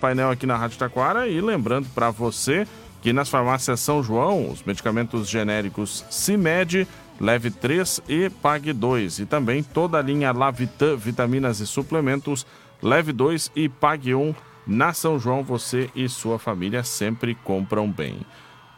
painel aqui na Rádio Taquara e lembrando para você que nas farmácias São João, os medicamentos genéricos CIMED, leve 3 e pague 2. E também toda a linha Lavitan, vitaminas e suplementos, leve 2 e pague 1. Na São João, você e sua família sempre compram bem.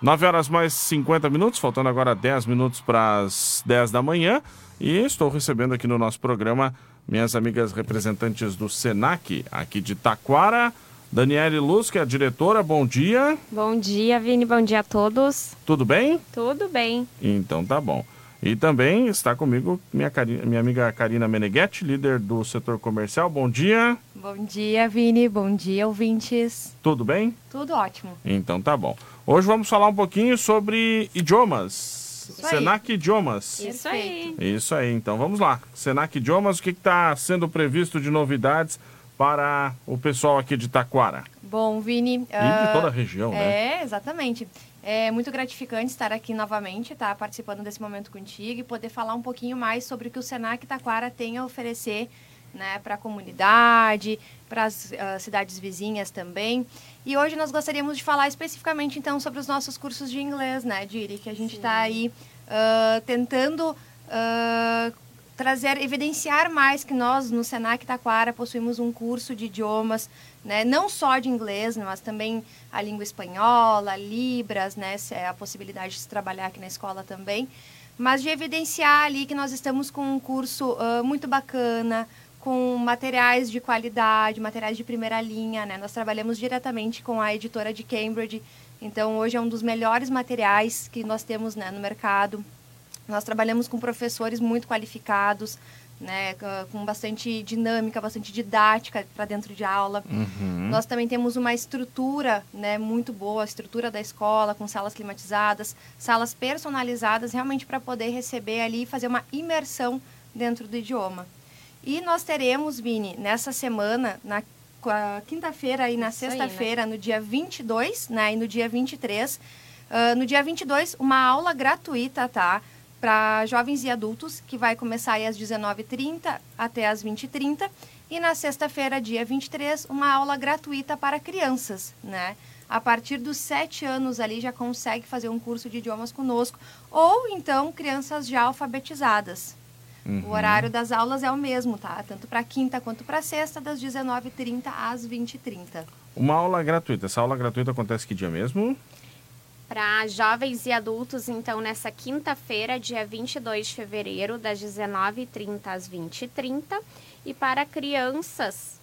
9 horas mais 50 minutos, faltando agora 10 minutos para as 10 da manhã. E estou recebendo aqui no nosso programa minhas amigas representantes do SENAC, aqui de Taquara. Daniele Luz, que é a diretora, bom dia. Bom dia, Vini, bom dia a todos. Tudo bem? Tudo bem. Então tá bom. E também está comigo minha, minha amiga Karina Meneghetti, líder do setor comercial. Bom dia. Bom dia, Vini. Bom dia, ouvintes. Tudo bem? Tudo ótimo. Então tá bom. Hoje vamos falar um pouquinho sobre idiomas. Isso Senac aí. Idiomas. Isso aí. Isso aí. Então vamos lá. Senac Idiomas, o que está sendo previsto de novidades para o pessoal aqui de Taquara? Bom, Vini. E uh, de toda a região, é, né? É, exatamente. É muito gratificante estar aqui novamente, tá? Participando desse momento contigo e poder falar um pouquinho mais sobre o que o Senac Taquara tem a oferecer né, para a comunidade, para as uh, cidades vizinhas também. E hoje nós gostaríamos de falar especificamente, então, sobre os nossos cursos de inglês, né, Diri? Que a gente está aí uh, tentando uh, trazer, evidenciar mais que nós, no Senac Taquara, possuímos um curso de idiomas, né, não só de inglês, mas também a língua espanhola, Libras, né, é a possibilidade de se trabalhar aqui na escola também, mas de evidenciar ali que nós estamos com um curso uh, muito bacana, com materiais de qualidade, materiais de primeira linha, né? Nós trabalhamos diretamente com a editora de Cambridge, então hoje é um dos melhores materiais que nós temos né, no mercado. Nós trabalhamos com professores muito qualificados, né, com bastante dinâmica, bastante didática para dentro de aula. Uhum. Nós também temos uma estrutura né, muito boa, a estrutura da escola, com salas climatizadas, salas personalizadas, realmente para poder receber ali e fazer uma imersão dentro do idioma. E nós teremos, Vini, nessa semana, na quinta-feira e na sexta-feira, né? no dia 22 né, e no dia 23, uh, no dia 22, uma aula gratuita, tá? Para jovens e adultos, que vai começar aí às 19h30 até às 20h30. E na sexta-feira, dia 23, uma aula gratuita para crianças, né? A partir dos 7 anos ali já consegue fazer um curso de idiomas conosco. Ou então crianças já alfabetizadas, Uhum. O horário das aulas é o mesmo, tá? Tanto para quinta quanto para sexta, das 19h30 às 20h30. Uma aula gratuita. Essa aula gratuita acontece que dia mesmo? Para jovens e adultos, então, nessa quinta-feira, dia 22 de fevereiro, das 19h30 às 20h30. E para crianças,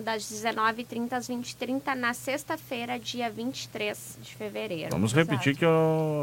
das 19h30 às 20h30 na sexta-feira, dia 23 de fevereiro. Vamos repetir que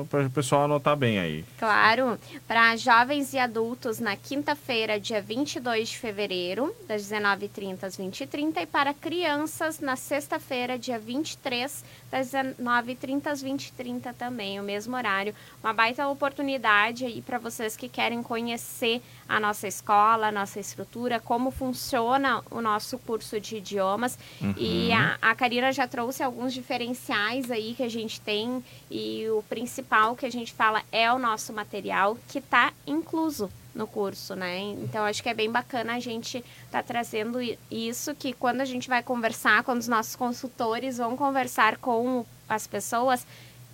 para o pessoal anotar bem aí. Claro. Para jovens e adultos, na quinta-feira, dia 22 de fevereiro, das 19h30 às 20h30. E para crianças, na sexta-feira, dia 23, das 19h30 às 20h30 também, o mesmo horário. Uma baita oportunidade aí para vocês que querem conhecer a nossa escola, a nossa estrutura, como funciona o nosso curso de idiomas. Uhum. E a, a Karina já trouxe alguns diferenciais aí que a gente tem e o principal que a gente fala é o nosso material que está incluso no curso, né? Então acho que é bem bacana a gente estar tá trazendo isso que quando a gente vai conversar, quando os nossos consultores vão conversar com as pessoas,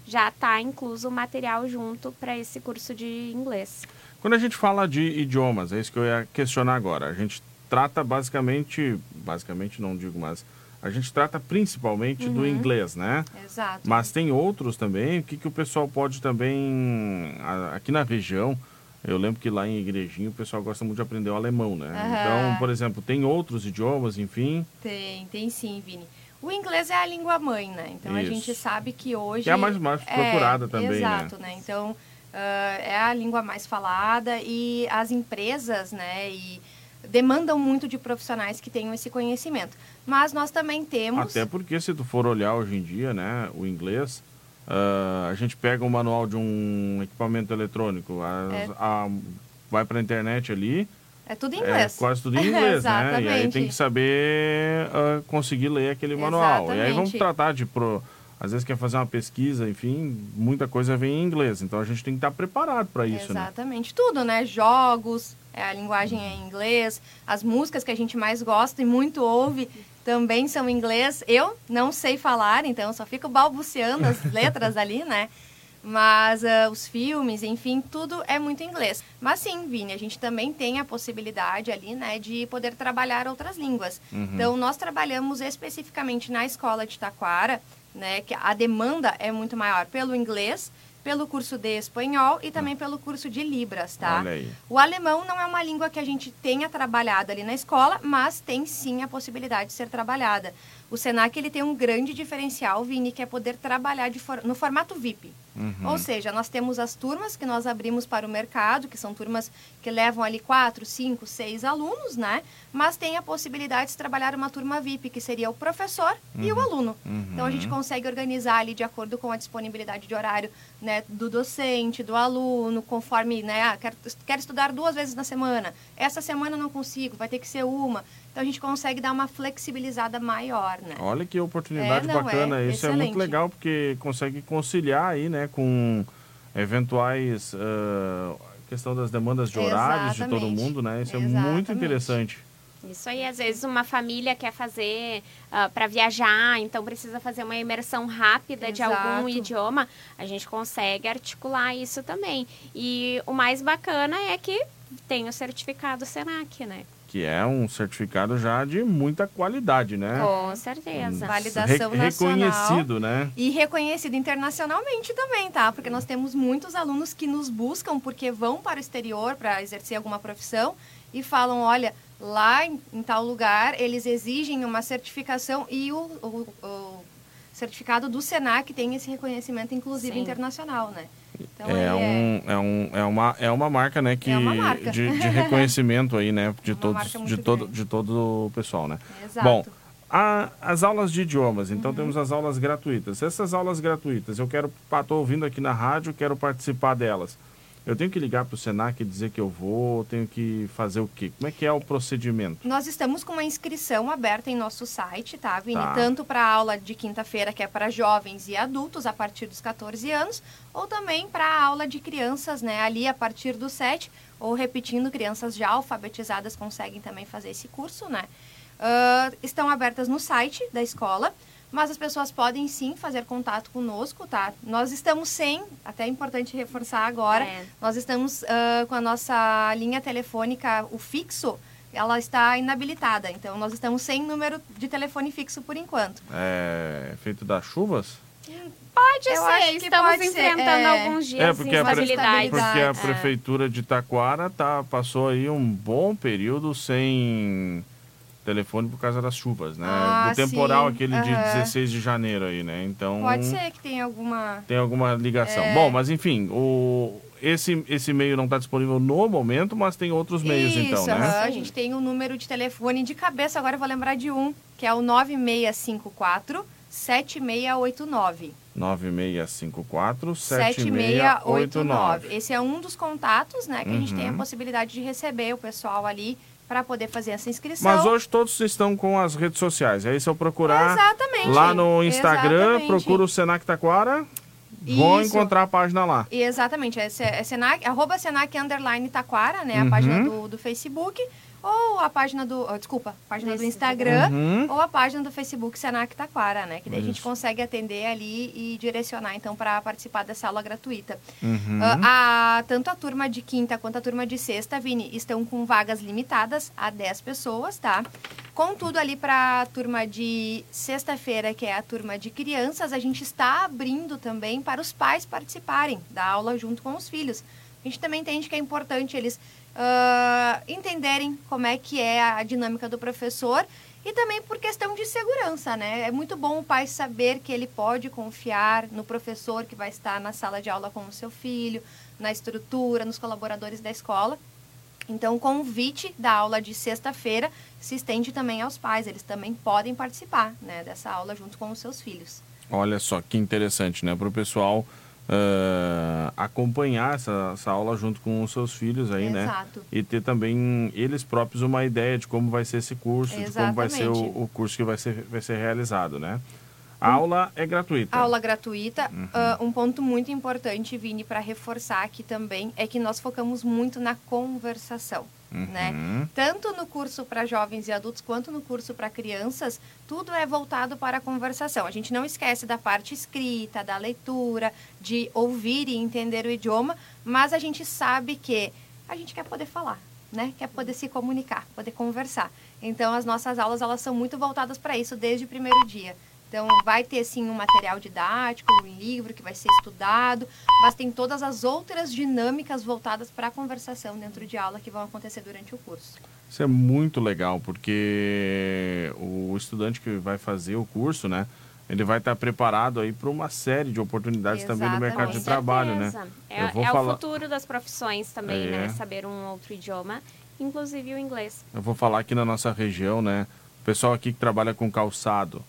já está incluso o material junto para esse curso de inglês. Quando a gente fala de idiomas, é isso que eu ia questionar agora. A gente trata basicamente, basicamente não digo, mas a gente trata principalmente uhum. do inglês, né? Exato. Mas tem outros também. O que, que o pessoal pode também aqui na região? Eu lembro que lá em Igrejinho o pessoal gosta muito de aprender o alemão, né? Uhum. Então, por exemplo, tem outros idiomas, enfim. Tem, tem sim, Vini. O inglês é a língua mãe, né? Então Isso. a gente sabe que hoje. Que é a mais, mais procurada é, também, né? exato, né? né? Então uh, é a língua mais falada e as empresas, né? E demandam muito de profissionais que tenham esse conhecimento. Mas nós também temos. Até porque se tu for olhar hoje em dia, né, o inglês, uh, a gente pega o um manual de um equipamento eletrônico, a, é. a, vai para a internet ali. É tudo em inglês. É quase tudo em inglês, né? E aí tem que saber uh, conseguir ler aquele manual. Exatamente. E aí vamos tratar de pro, às vezes quer fazer uma pesquisa, enfim, muita coisa vem em inglês. Então a gente tem que estar preparado para isso, né? Exatamente. Né? Tudo, né? Jogos, é, a linguagem é em inglês, as músicas que a gente mais gosta e muito ouve também são em inglês. Eu não sei falar, então só fico balbuciando as letras ali, né? Mas uh, os filmes, enfim, tudo é muito inglês. Mas sim, Vini, a gente também tem a possibilidade ali, né, de poder trabalhar outras línguas. Uhum. Então, nós trabalhamos especificamente na escola de Taquara, né, que a demanda é muito maior pelo inglês, pelo curso de espanhol e também pelo curso de Libras, tá? O alemão não é uma língua que a gente tenha trabalhado ali na escola, mas tem sim a possibilidade de ser trabalhada. O Senac ele tem um grande diferencial, Vini, que é poder trabalhar for no formato VIP. Uhum. Ou seja, nós temos as turmas que nós abrimos para o mercado, que são turmas que levam ali quatro, cinco, seis alunos, né? Mas tem a possibilidade de trabalhar uma turma VIP, que seria o professor uhum. e o uhum. aluno. Uhum. Então a gente consegue organizar ali de acordo com a disponibilidade de horário né, do docente, do aluno, conforme, né? Ah, quero, quero estudar duas vezes na semana. Essa semana não consigo, vai ter que ser uma. Então a gente consegue dar uma flexibilizada maior, né? Olha que oportunidade é, não, bacana. É Isso excelente. é muito legal porque consegue conciliar aí, né, com eventuais uh, questão das demandas de horários Exatamente. de todo mundo, né? Isso Exatamente. é muito interessante. Isso aí, às vezes uma família quer fazer uh, ah, para viajar, então precisa fazer uma imersão rápida Exato. de algum idioma, a gente consegue articular isso também. E o mais bacana é que tem o certificado Senac, né? Que é um certificado já de muita qualidade, né? Com certeza. Validação Re nacional. Reconhecido, né? E reconhecido internacionalmente também, tá? Porque nós temos muitos alunos que nos buscam porque vão para o exterior para exercer alguma profissão e falam, olha, lá em, em, tal lugar eles exigem uma certificação e o, o, o certificado do Senac tem esse reconhecimento, inclusive Sim. internacional, né? Então, é, um, é... é, um, é, uma, é uma marca, né? Que, é marca. De, de reconhecimento aí, né? De, todos, de, todo, de todo o pessoal, né? Exato. Bom, a, as aulas de idiomas, então uhum. temos as aulas gratuitas. Essas aulas gratuitas, eu quero, estou ouvindo aqui na rádio, quero participar delas. Eu tenho que ligar para o Senac e dizer que eu vou, tenho que fazer o quê? Como é que é o procedimento? Nós estamos com uma inscrição aberta em nosso site, tá, Vini? Tá. Tanto para a aula de quinta-feira, que é para jovens e adultos a partir dos 14 anos, ou também para a aula de crianças, né, ali a partir dos 7, ou repetindo, crianças já alfabetizadas conseguem também fazer esse curso, né? Uh, estão abertas no site da escola mas as pessoas podem sim fazer contato conosco, tá? Nós estamos sem, até é importante reforçar agora, é. nós estamos uh, com a nossa linha telefônica, o fixo, ela está inabilitada. Então, nós estamos sem número de telefone fixo por enquanto. É feito das chuvas? Pode Eu ser, estamos pode enfrentando ser. É. alguns dias é, porque, a, pre porque a prefeitura de Taquara tá, passou aí um bom período sem telefone por causa das chuvas, né? Ah, Do temporal sim. aquele uhum. de 16 de janeiro aí, né? Então pode ser que tenha alguma tem alguma ligação. É... Bom, mas enfim, o esse esse e-mail não está disponível no momento, mas tem outros meios Isso, então, né? Uhum. A gente tem um número de telefone de cabeça agora eu vou lembrar de um, que é o 9654 7689. 9654 7689. Esse é um dos contatos, né, que uhum. a gente tem a uhum. possibilidade de receber o pessoal ali para poder fazer essa inscrição. Mas hoje todos estão com as redes sociais. Aí se eu procurar Exatamente. lá no Instagram, Exatamente. procura o Senac Taquara, vão encontrar a página lá. Exatamente. É, é Senac, arroba Senac Underline Taquara, né? Uhum. A página do, do Facebook ou a página do. Oh, desculpa, a página do Instagram uhum. ou a página do Facebook Senac Taquara, né? Que daí Isso. a gente consegue atender ali e direcionar, então, para participar dessa aula gratuita. Uhum. Uh, a, tanto a turma de quinta quanto a turma de sexta, Vini, estão com vagas limitadas a 10 pessoas, tá? Contudo, ali para a turma de sexta-feira, que é a turma de crianças, a gente está abrindo também para os pais participarem da aula junto com os filhos. A gente também entende que é importante eles uh, entenderem como é que é a dinâmica do professor e também por questão de segurança, né? É muito bom o pai saber que ele pode confiar no professor que vai estar na sala de aula com o seu filho, na estrutura, nos colaboradores da escola. Então, o convite da aula de sexta-feira se estende também aos pais, eles também podem participar né, dessa aula junto com os seus filhos. Olha só que interessante, né? Para o pessoal uh, acompanhar essa, essa, aula junto com os seus filhos aí, né? Exato. né? E ter também eles próprios uma ideia de como vai ser esse curso, Exatamente. de como vai ser o, o, curso que vai ser, vai ser realizado, né? A aula é gratuita. Aula gratuita. Uhum. Uh, um ponto muito importante, Vini, para reforçar aqui também, é que nós focamos muito na conversação. Né? Tanto no curso para jovens e adultos quanto no curso para crianças, tudo é voltado para a conversação. A gente não esquece da parte escrita, da leitura, de ouvir e entender o idioma, mas a gente sabe que a gente quer poder falar, né? Quer poder se comunicar, poder conversar. Então as nossas aulas elas são muito voltadas para isso desde o primeiro dia. Então, vai ter, sim, um material didático, um livro que vai ser estudado, mas tem todas as outras dinâmicas voltadas para a conversação dentro de aula que vão acontecer durante o curso. Isso é muito legal, porque o estudante que vai fazer o curso, né? Ele vai estar preparado aí para uma série de oportunidades Exatamente. também no mercado de trabalho, né? É, Eu vou é falar- o futuro das profissões também, É. né? Saber um outro idioma, inclusive o inglês. Eu vou falar aqui na nossa região, né? O pessoal aqui que trabalha com calçado,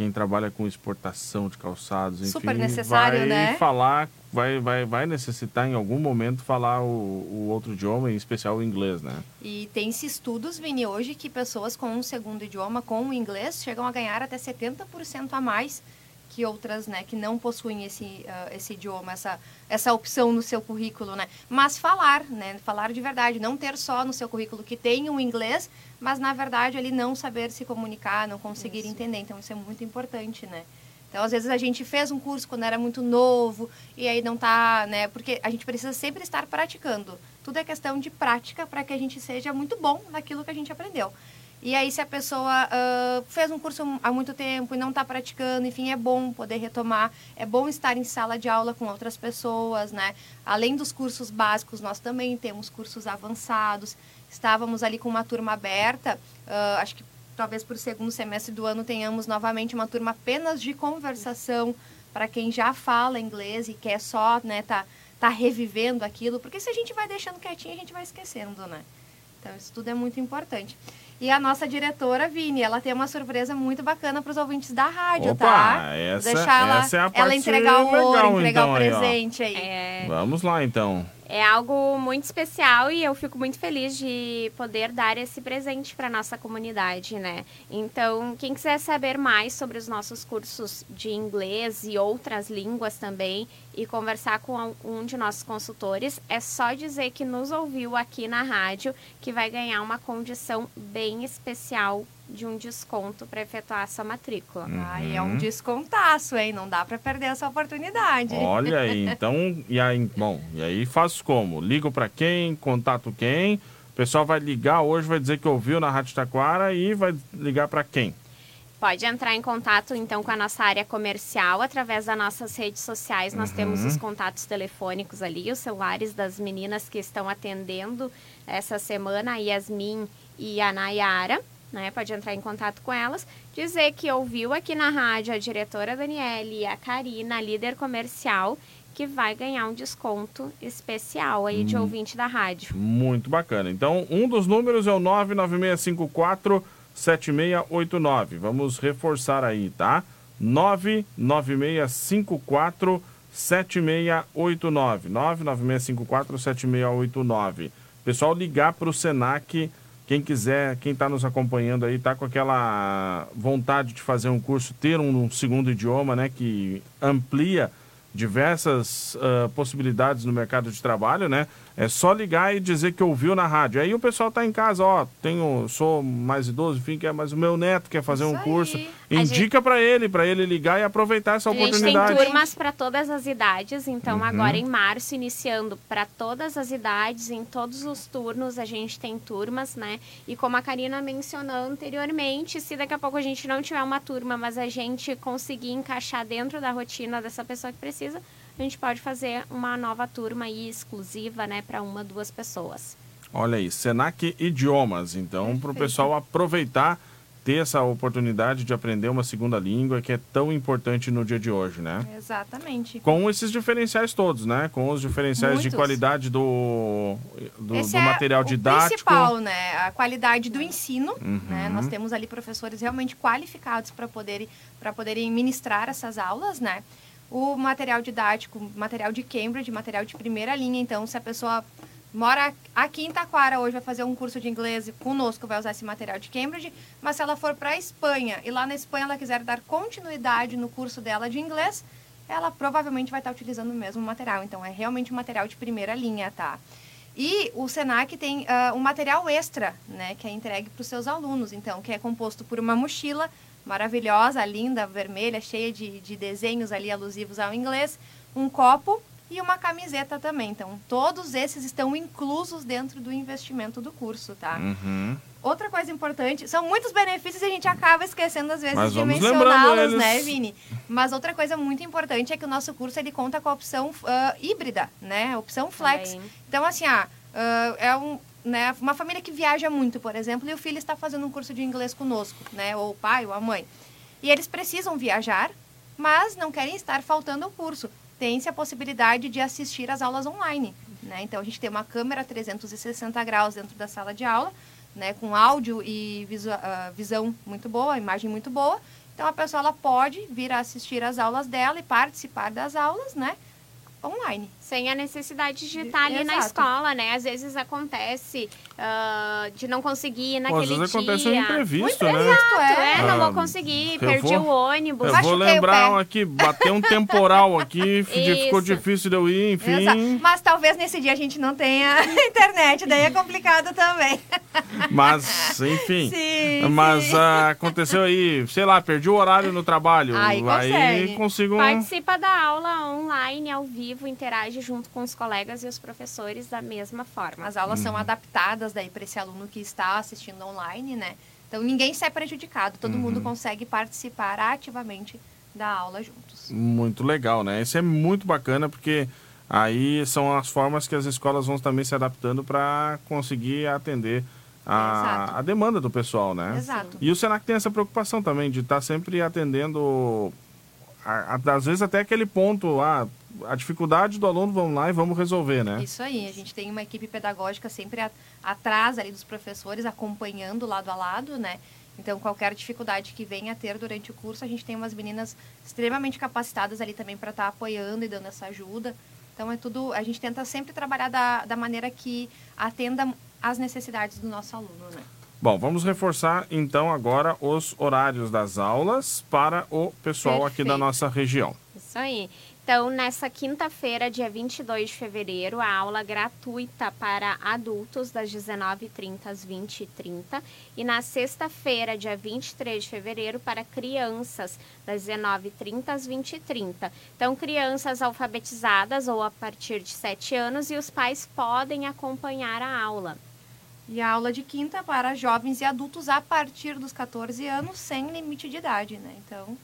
quem trabalha com exportação de calçados, enfim, Super necessário, vai né? falar, vai, vai, vai necessitar em algum momento falar o, o outro idioma, em especial o inglês, né? E tem-se estudos, Vini, hoje que pessoas com um segundo idioma, com o inglês, chegam a ganhar até 70% a mais que outras, né, que não possuem esse, ah, esse idioma, essa, essa opção no seu currículo, né? Mas falar, né, falar de verdade, não ter só no seu currículo que tem o inglês, mas na verdade ele não saber se comunicar, não conseguir entender. Então isso é muito importante, né? Então, às vezes a gente fez um curso quando era muito novo e aí não tá, né? Porque a gente precisa sempre estar praticando. Tudo é questão de prática para que a gente seja muito bom naquilo que a gente aprendeu. E aí, se a pessoa ah, fez um curso há muito tempo e não está praticando, enfim, é bom poder retomar. É bom estar em sala de aula com outras pessoas, né? Além dos cursos básicos, nós também temos cursos avançados. Estávamos ali com uma turma aberta, ah, acho que talvez por segundo semestre do ano tenhamos novamente uma turma apenas de conversação para quem já fala inglês e quer só, né, tá, tá revivendo aquilo, porque se a gente vai deixando quietinho, a gente vai esquecendo, né? Então, isso tudo é muito importante. E a nossa diretora, Vini, ela tem uma surpresa muito bacana para os ouvintes da rádio, Opa, tá? essa- Deixar ela, essa é a ela parte entregar o ouro, legal, entregar então, o aí, presente aí. É, Vamos lá, então. É algo muito especial e eu fico muito feliz de poder dar esse presente para nossa comunidade, né? Então, quem quiser saber mais sobre os nossos cursos de inglês e outras línguas também e conversar com um de nossos consultores, é só dizer que nos ouviu aqui na rádio que vai ganhar uma condição bem especial de um desconto para efetuar a sua matrícula. Ai, é um descontaço, hein? Não dá para perder essa oportunidade. Olha aí, então, e aí, bom, e aí faço como? Ligo para quem? Contato quem? O pessoal vai ligar hoje, vai dizer que ouviu na Rádio Taquara e vai ligar para quem? Pode entrar em contato então com a nossa área comercial através das nossas redes sociais. Nós temos os contatos telefônicos ali, os celulares das meninas que estão atendendo essa semana, a Yasmin e a Nayara. Né? Pode entrar em contato com elas, dizer que ouviu aqui na rádio a diretora Daniele e a Karina, a líder comercial, que vai ganhar um desconto especial aí de ouvinte da rádio. Muito bacana. Então, um dos números é o 99654 7689. Vamos reforçar aí, tá? 99654 7689. 99654 7689. Pessoal, ligar para o Senac. Quem quiser, quem está nos acompanhando aí, tá com aquela vontade de fazer um curso, ter um, segundo idioma, né? Que amplia diversas ah, possibilidades no mercado de trabalho, né? É só ligar e dizer que ouviu na rádio. Aí o pessoal tá em casa, ó, tenho, sou mais idoso, enfim, quer, mas o meu neto quer fazer um Isso curso. aí. A Indica para ele, para ele ligar e aproveitar essa A gente tem oportunidade. turmas para todas as idades, então Uhum. agora em março, iniciando para todas as idades, em todos os turnos a gente tem turmas, né? E como a Karina mencionou anteriormente, se daqui a pouco a gente não tiver uma turma, mas a gente conseguir encaixar dentro da rotina dessa pessoa que precisa, a gente pode fazer uma nova turma aí exclusiva, né, para uma, duas pessoas. Olha aí, Senac Idiomas. Então, para o pessoal aproveitar, ter essa oportunidade de aprender uma segunda língua que é tão importante no dia de hoje, né? Exatamente. Com esses diferenciais todos, né? Com os diferenciais de Muitos. qualidade do, do, do é material o didático. principal, né? A qualidade do ensino, Uhum. né? Nós temos ali professores realmente qualificados para poderem para poderem ministrar essas aulas, né? O material didático, material de Cambridge, material de primeira linha. Então, se a pessoa mora aqui em Taquara hoje vai fazer um curso de inglês conosco vai usar esse material de Cambridge, mas se ela for para a Espanha e lá na Espanha ela quiser dar continuidade no curso dela de inglês, ela provavelmente vai estar utilizando o mesmo material. Então, é realmente um material de primeira linha, tá? E o Senac tem uh, um material extra, né, que é entregue para os seus alunos, então, que é composto por uma mochila maravilhosa, linda, vermelha, cheia de, de desenhos ali alusivos ao inglês, um copo e uma camiseta também. Então, todos esses estão inclusos dentro do investimento do curso, tá? Uhum. Outra coisa importante, são muitos benefícios e a gente acaba esquecendo às vezes Mas de vamos mencioná-los, né. Vini? Mas outra coisa muito importante é que o nosso curso ele conta com a opção ah, híbrida, né? A opção flex. Também. Então, assim, ah, ah, é um, né, uma família que viaja muito, por exemplo, e o filho está fazendo um curso de inglês conosco, né? Ou o pai ou a mãe. E eles precisam viajar, mas não querem estar faltando ao curso. Tem-se a possibilidade de assistir às aulas online, né? Então, a gente tem uma câmera 360 graus dentro da sala de aula, né? Com áudio e visu- ah, visão muito boa, imagem muito boa. Então, a pessoa ela pode vir a assistir às aulas dela e participar das aulas, né? Online. Sem a necessidade de estar ali na Exato. escola, né? Às vezes acontece ah, de não conseguir ir Pô, às naquele vezes dia. acontece um imprevisto, né? Exato, É, é. não Ah, vou conseguir, eu perdi vou- o ônibus. Eu vou lembrar um aqui, bateu um temporal aqui, ficou difícil de eu ir, enfim. Exato. Mas talvez nesse dia a gente não tenha internet, daí é complicado também. Mas, enfim. Sim, Mas sim. ah, aconteceu aí, sei lá, perdi o horário no trabalho. Aí consegue. consigo. Participa da aula online, ao vivo, interage junto com os colegas e os professores da mesma forma. As aulas Uhum. são adaptadas daí para esse aluno que está assistindo online, né? Então ninguém sai prejudicado, todo Uhum. mundo consegue participar ativamente da aula juntos. Muito legal, né? Isso é muito bacana porque aí são as formas que as escolas vão também se adaptando para conseguir atender a, a demanda do pessoal, né? Exato. E o Senac tem essa preocupação também de estar sempre atendendo, a- a- às vezes até aquele ponto, ah, a dificuldade do aluno, vamos lá e vamos resolver, né? Isso aí, a gente tem uma equipe pedagógica sempre a- atrás ali dos professores, acompanhando lado a lado, né? Então, qualquer dificuldade que venha a ter durante o curso, a gente tem umas meninas extremamente capacitadas ali também para estar apoiando e dando essa ajuda. Então, é tudo, a gente tenta sempre trabalhar da, da maneira que atenda às necessidades do nosso aluno, né? Bom, vamos reforçar então agora os horários das aulas para o pessoal aqui da Perfeito. nossa região. Isso aí. Então, nessa quinta-feira, dia 22 de fevereiro, a aula gratuita para adultos, das 19h30 às 20h30. E na sexta-feira, dia 23 de fevereiro, para crianças, das 19h30 às 20h30. Então, crianças alfabetizadas ou a partir de 7 anos e os pais podem acompanhar a aula. E a aula de quinta para jovens e adultos a partir dos 14 anos, sem limite de idade, né? Então,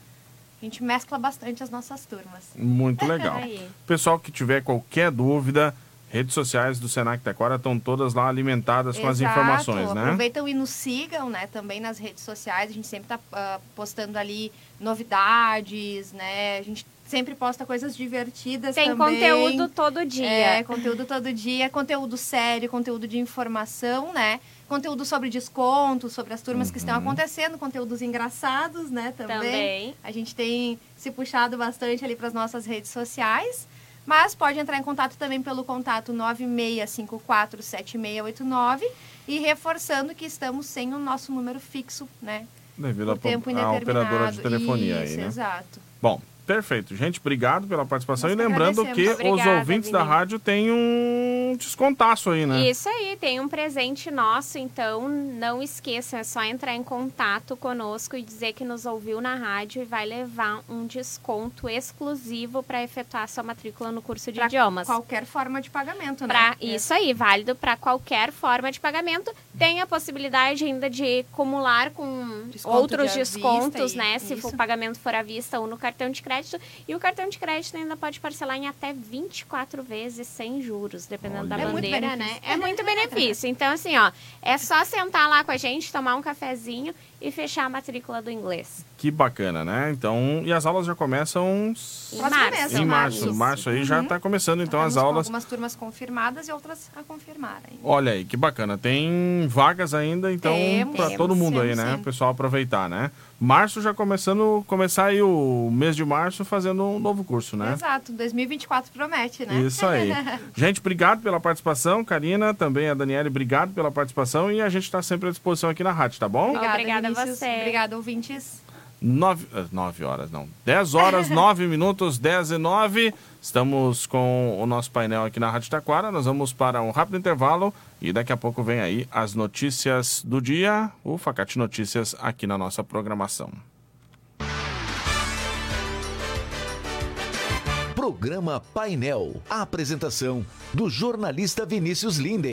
a gente mescla bastante as nossas turmas. Muito legal. Pessoal que tiver qualquer dúvida, redes sociais do Senac Taquara estão todas lá alimentadas com as informações, né? Aproveitam e nos sigam, né? Também nas redes sociais. A gente sempre está postando ali novidades, né? A gente sempre posta coisas divertidas Tem também. conteúdo todo dia. É, conteúdo todo dia, conteúdo sério, conteúdo de informação, né? Conteúdo sobre desconto, sobre as turmas que estão acontecendo, conteúdos engraçados, né? Também. Também. A gente tem se puxado bastante ali para as nossas redes sociais. Mas pode entrar em contato também pelo contato 96547689 e reforçando que estamos sem o nosso número fixo, né? Devido à tempo indeterminado. operadora de telefonia Isso, aí, né? exato. Bom, perfeito. Gente, obrigado pela participação. Nós e lembrando que agradecemos. os Obrigada, ouvintes da rádio têm um descontaço aí, né? Isso aí, tem um presente nosso, então não esqueçam, é só entrar em contato conosco e dizer que nos ouviu na rádio e vai levar um desconto exclusivo para efetuar sua matrícula no curso de Pra idiomas. Qualquer forma de pagamento, né? Pra, É. Isso aí, válido para qualquer forma de pagamento. Tem a possibilidade ainda de acumular com Desconto outros de descontos, e- né? Se isso. o pagamento for à vista ou no cartão de crédito. E o cartão de crédito ainda pode parcelar em até 24 vezes sem juros, dependendo da Olha. É muito bandeira, né? benefício. É muito benefício. Então, assim, ó, é só sentar lá com a gente, tomar um cafezinho e fechar a matrícula do inglês. Que bacana, né? Então, e as aulas já começam Em março. em março. Isso. Março aí já Uhum. está começando, então, as aulas. algumas turmas confirmadas e outras a confirmar ainda. Olha aí, que bacana. Tem vagas ainda, então, para todo mundo aí, né? O pessoal aproveitar, né? Março já começando, começar aí o mês de março fazendo um novo curso, né? Exato, 2024 promete, né? Isso aí. Gente, obrigado pela participação. Karina, também a Daniela, obrigado pela participação. E a gente está sempre à disposição aqui na rádio, tá bom? Obrigada, Vinícius. você. Obrigada, ouvintes. 9, 9 eh, horas, não. 10 horas, 9 minutos, 10 e 9. Estamos com o nosso painel aqui na Rádio Taquara. Nós vamos para um rápido intervalo e daqui a pouco vem aí as notícias do dia, o Facate Notícias aqui na nossa programação. Programa Painel. A apresentação do jornalista Vinícius Linden.